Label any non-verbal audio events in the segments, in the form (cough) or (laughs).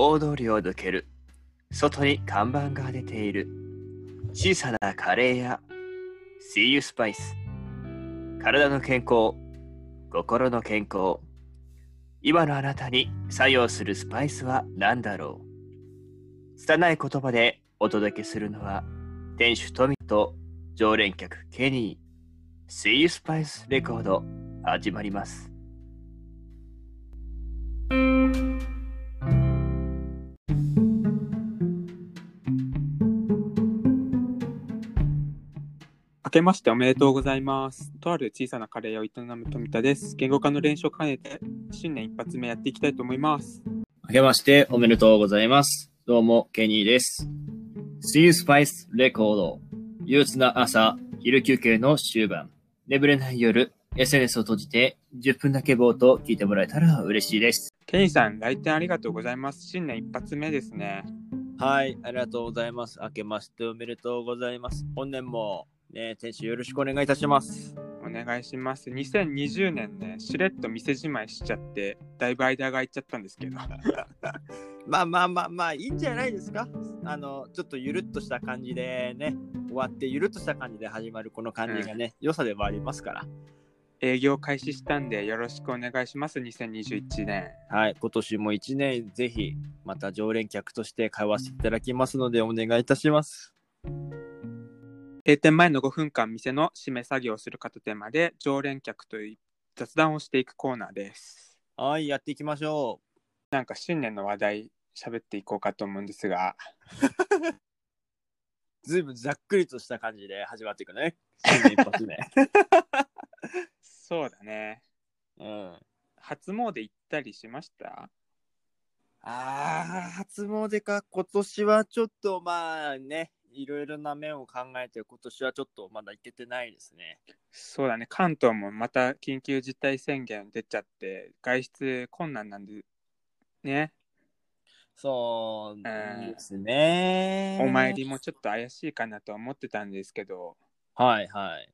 大通りを抜ける。外に看板が出ている。小さなカレー屋。See you spice。体の健康。心の健康。今のあなたに作用するスパイスは何だろう拙い言葉でお届けするのは店主トミと常連客ケニー See You Spice レコード始まります明けましておめでとうございます。とある小さなカレー屋を営む富田です。言語化の練習を兼ねて、新年一発目やっていきたいと思います。明けましておめでとうございますどうもケニーです See You Spice レコード憂鬱な朝昼休憩の終盤眠れない夜 SNS を閉じて10分だけ冒頭聞いてもらえたら嬉しいですケニーさん、来店ありがとうございます。新年一発目ですね。はい、ありがとうございます。明けましておめでとうございます。本年もね、店主よろしくお願いいたします。お願いします。2020年ね、しれっと店じまいしちゃって、だいぶ間が空いちゃったんですけど。(laughs) まあまあまあまあ、いいんじゃないですか。あの、ちょっとゆるっとした感じでね、終わってゆるっとした感じで始まるこの感じがね、良さでもありますから。営業開始したんで、よろしくお願いします。2021年。はい、今年も1年ぜひ、また常連客として通わせていただきますので、お願いいたします。閉店前の5分間、店の締め作業をする片手まで、常連客と雑談をしていくコーナーです。はい、やっていきましょなんか新年の話題喋っていこうかと思うんですが、う。ずいぶんざっくりとした感じで始まっていくね。新年一発目。そうだね。うん。初詣行ったりしました？あー、初詣か、今年はちょっとまあね、いろいろな面を考えて、今年はちょっとまだ行けてないですね。そうだね。関東もまた緊急事態宣言出ちゃって、外出困難なんで、ね。そううんですね。お参りもちょっと怪しいかなとは思ってたんですけど、はいはい。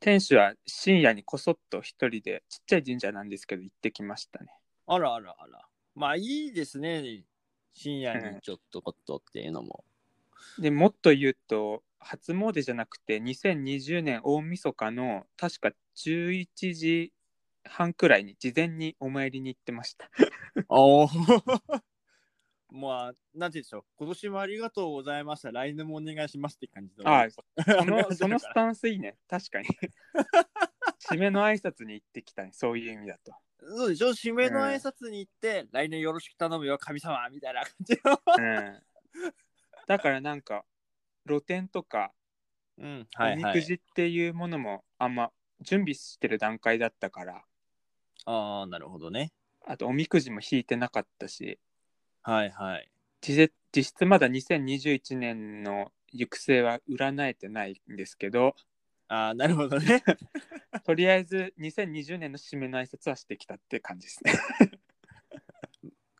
店主は深夜にこそっと一人で、ちっちゃい神社なんですけど、行ってきましたね。あらあらあら。まあいいですね。深夜うんにちょっとことっていうのも。でもっと言うと、初詣じゃなくて、2020年大晦日の確か11時半くらいに事前にお参りに行ってました。おお。まあ、なんて言うんでしょう。今年もありがとうございました。来年もお願いしますって感じの。あそあのそのスタンスいいね。確かに。締めの挨拶に行ってきたね。そういう意味だと。そうでしょ？締めの挨拶に行って、来年よろしく頼むよ、神様みたいな感じの。うん。だからなんか、露店とか、うん、おみくじっていうものもあんま準備してる段階だったから、ああ、なるほどね。あとおみくじも引いてなかったし、はいはい。実実質まだ2021年の行く末は占えてないんですけど、ああ、なるほどね。(laughs) とりあえず2020年の締めの挨拶はしてきたって感じですね。(laughs)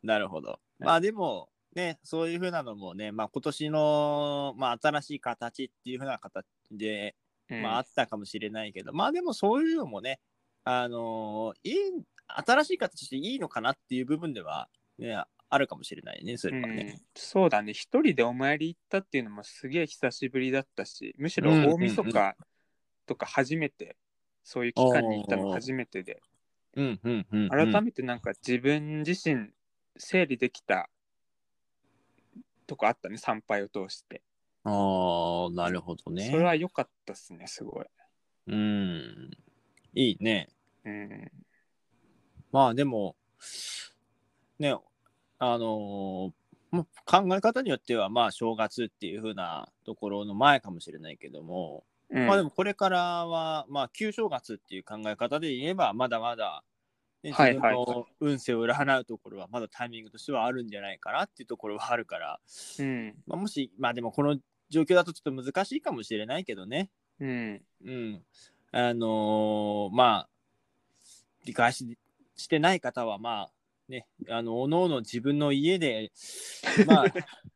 なるほど。まあでも、ね、そういうふうなのもね、まあ今年の、まあ新しい形っていうふうな形で、うん。まああったかもしれないけど、まあでもそういうのもね、あのーいい、新しい形としていいのかなっていう部分では、ね、あるかもしれないね、それはうん。ね。そうだね。一人でお参り行ったっていうのもすげえ久しぶりだったしむしろうん大晦日とか初めて、そういう期間に行ったの初めてで、うんうんうん、うん。改めてなんか自分自身整理できたとこあったね参拝を通して、ああ、なるほどね。それは良かったっすねすごい、うん。いいね。うん、まあでも、ね、あのーま考え方によっては、まあ正月っていう風なところの前かもしれないけども、うんまあでもこれからは、まあ旧正月っていう考え方で言えば、まだまだ、自分の運勢を占うところはまだタイミングとしてはあるんじゃないかなっていうところはあるから、うん。まあ、もし、まあでもこの状況だとちょっと難しいかもしれないけどね。うん。うん。あのーまあ、理解ししてない方は、まあ、ね、あの、おのおの自分の家で、まあ、(laughs)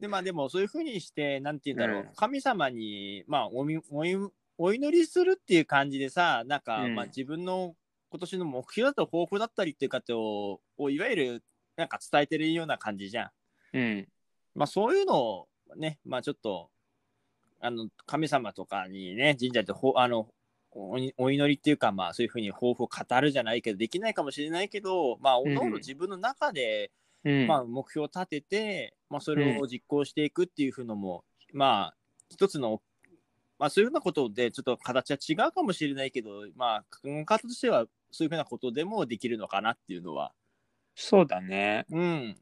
で、まあでもそういうふうにして、なんて言うんだろう、うん。神様に、まあおみおい、お祈りするっていう感じでさ、なんか、うん。まあ自分の今年の目標だったり抱負だったりっていうかを、をいわゆるなんか伝えてるような感じじゃん。うん。まあそういうのをね、まあちょっと、あの、神様とかにね、神社でほあのおいお祈りっていうか、まあそういうふうに抱負を語るじゃないけど、できないかもしれないけど、まあ、おのおうんの自分の中で、うん。まあ目標を立てて、まあそれを実行していくっていうふうのも、まあ一つの、まあそういうふうなことでちょっと形は違うかもしれないけど、まあ考え方としてはそういうふうなことでもできるのかなっていうのは、そうだね。うん。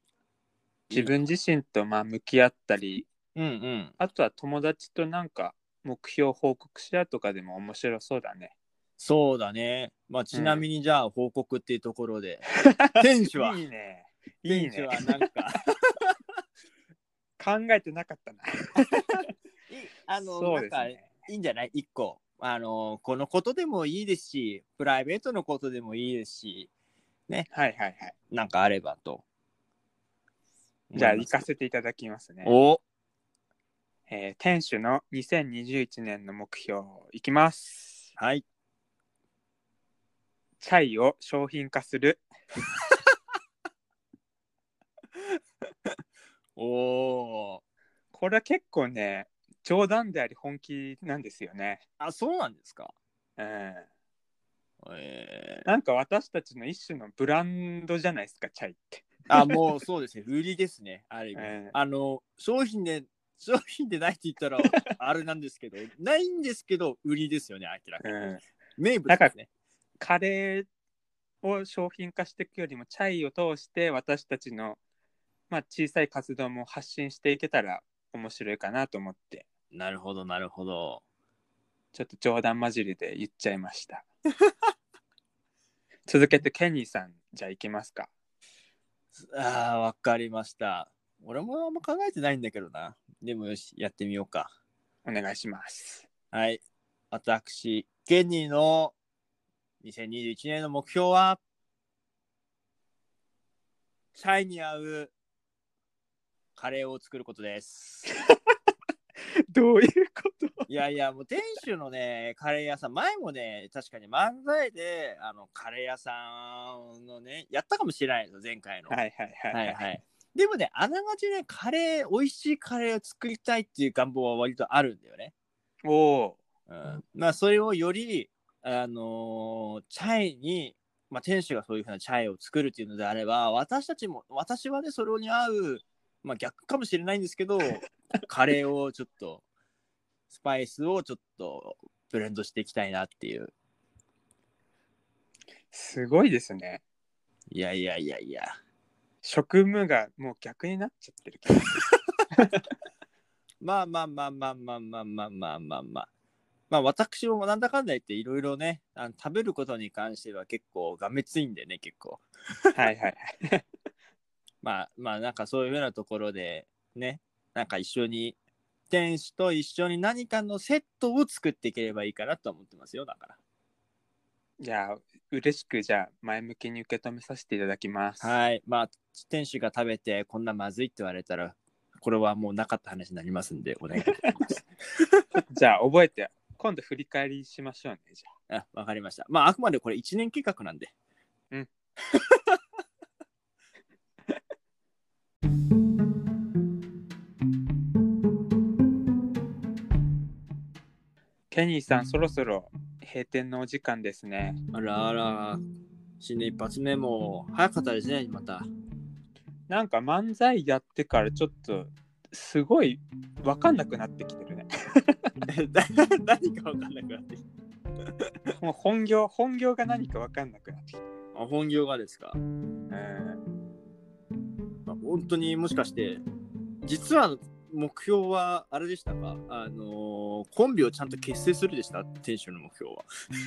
自分自身とまあ向き合ったり、うんうん。あとは友達となんか目標報告し合うとかでも面白そうだね。そうだね。まあちなみにじゃあ報告っていうところで、店主は、(laughs) いいね。いいね。はなんか、(laughs) 考えてなかったな。(laughs) いあの、そうなんか。いいんじゃない？一個。あの、このことでもいいですし、プライベートのことでもいいですし、はいはいはい。なんかあればと。じゃあ行かせていただきますね。おえー店主の2021年の目標いきます。はい。チャイを商品化する。(laughs) おーこれは結構ね、冗談であり本気なんですよね。あ、そうなんですか？うん。えー、なんか私たちの一種のブランドじゃないですか、チャイって。あ、もうそうですね。売りですね。ある意味。うんあの、商品で、商品でないって言ったら、(laughs) あれなんですけど、ないんですけど、売りですよね、明らかに。うん。名物ですね。カレーを商品化していくよりもチャイを通して私たちの、まあ、小さい活動も発信していけたら面白いかなと思ってなるほど、なるほど。ちょっと冗談交じりで言っちゃいました (laughs) 続けてケニーさんじゃあ行きますかああ、わかりました。俺もあんま考えてないんだけどな。でもよし、やってみようか。お願いしますはい。私、ケニーの2021年の目標は、チャイに合うカレーを作ることです。(laughs) (laughs) どういうこと？いやいや、もう店主のね、カレー屋さん、前もね、確かに漫才で、あの、カレー屋さんのね、やったかもしれないですよ、前回の。はいはいはいはいはい。でもね、あながちね、カレー、美味しいカレーを作りたいっていう願望は割とあるんだよね。おおうん、まあ、それをより、あのーチャイに、まあ、店主がそういうふうなチャイを作るっていうのであれば、私たちも、私はね、それに合う、まあ、逆かもしれないんですけど、(laughs) カレーをちょっと、スパイスをちょっとブレンドしていきたいなっていう。すごいですねいやいやいやいや。職務がもう逆になっちゃってる (laughs) まあまあまあまあまあまあまあまあまあまあ。まあ私もなんだかんだ言っていろいろねあの、食べることに関しては結構がめついんでね、結構。はいはいはいまあまあなんかそういうふうなところでね、なんか一緒に、店主と一緒に何かのセットを作っていければいいかなと思ってますよ、だから。じゃあ嬉しくじゃあ前向きに受け止めさせていただきますはい。まあ店主が食べてこんなまずいって言われたら、これはもうなかった話になりますんで、お願いします。(laughs) じゃあ覚えて今度振り返りしましょうねじゃああ、わかりました。まああくまでこれ1年計画なんで。うん。ケニーさんそろそろ閉店のお時間ですねあらあら、新年一発目も早かったですね、また。なんか漫才やってからちょっとすごい分かんなくなってきてるね何かわかんなくなってき (laughs) もう本業本業が何か分かんなくなってきて。あ本業がですか。うんまあ本当にもしかして、実は目標はあれでしたか？あのーコンビをちゃんと結成するでした？店主の目標は。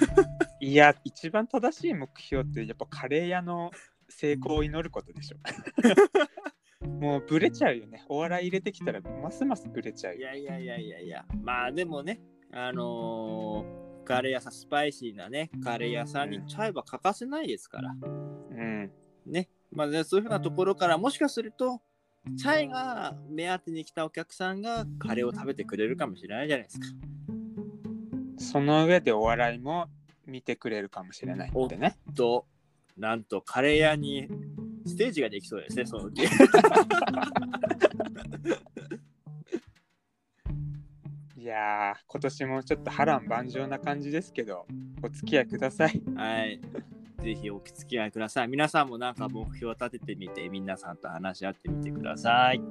(laughs) いや一番正しい目標ってやっぱカレー屋の成功を祈ることでしょ。(laughs) もうブレちゃうよね。お笑い入れてきたらますますブレちゃうよいやいやいやいやいや、まあでもね、あのーカレー屋さん、スパイシーなね、カレー屋さんにチャイは欠かせないですから。うん。ね。まあ、ね、そういうふうなところから、もしかすると、チャイが目当てに来たお客さんがカレーを食べてくれるかもしれないじゃないですか。その上でお笑いも見てくれるかもしれないってねと、なんとカレー屋にステージができそうですね、そのうち。(laughs) いやー、今年もちょっと波乱万丈な感じですけど、お付き合いください。はい。ぜひお付き合いください。皆さんもなんか目標を立ててみて、皆さんと話し合ってみてください。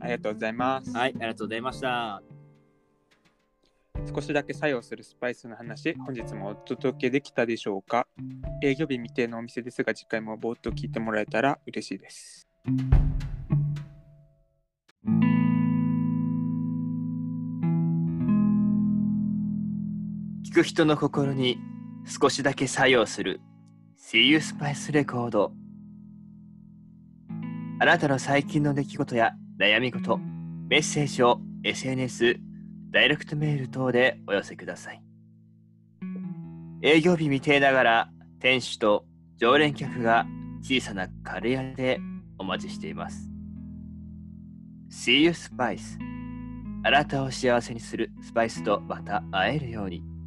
ありがとうございます。はい、ありがとうございました。少しだけ作用するスパイスの話、本日もお届けできたでしょうか？営業日未定のお店ですが、次回もぼーっと聞いてもらえたら嬉しいです。聞く人の心に少しだけ作用する。See You Spice レコードあなたの最近の出来事や悩み事メッセージを SNS ダイレクトメール等でお寄せください。営業日未定ながら店主と常連客が小さなカレー屋でお待ちしています。See You Spice あなたを幸せにするスパイスとまた会えるように。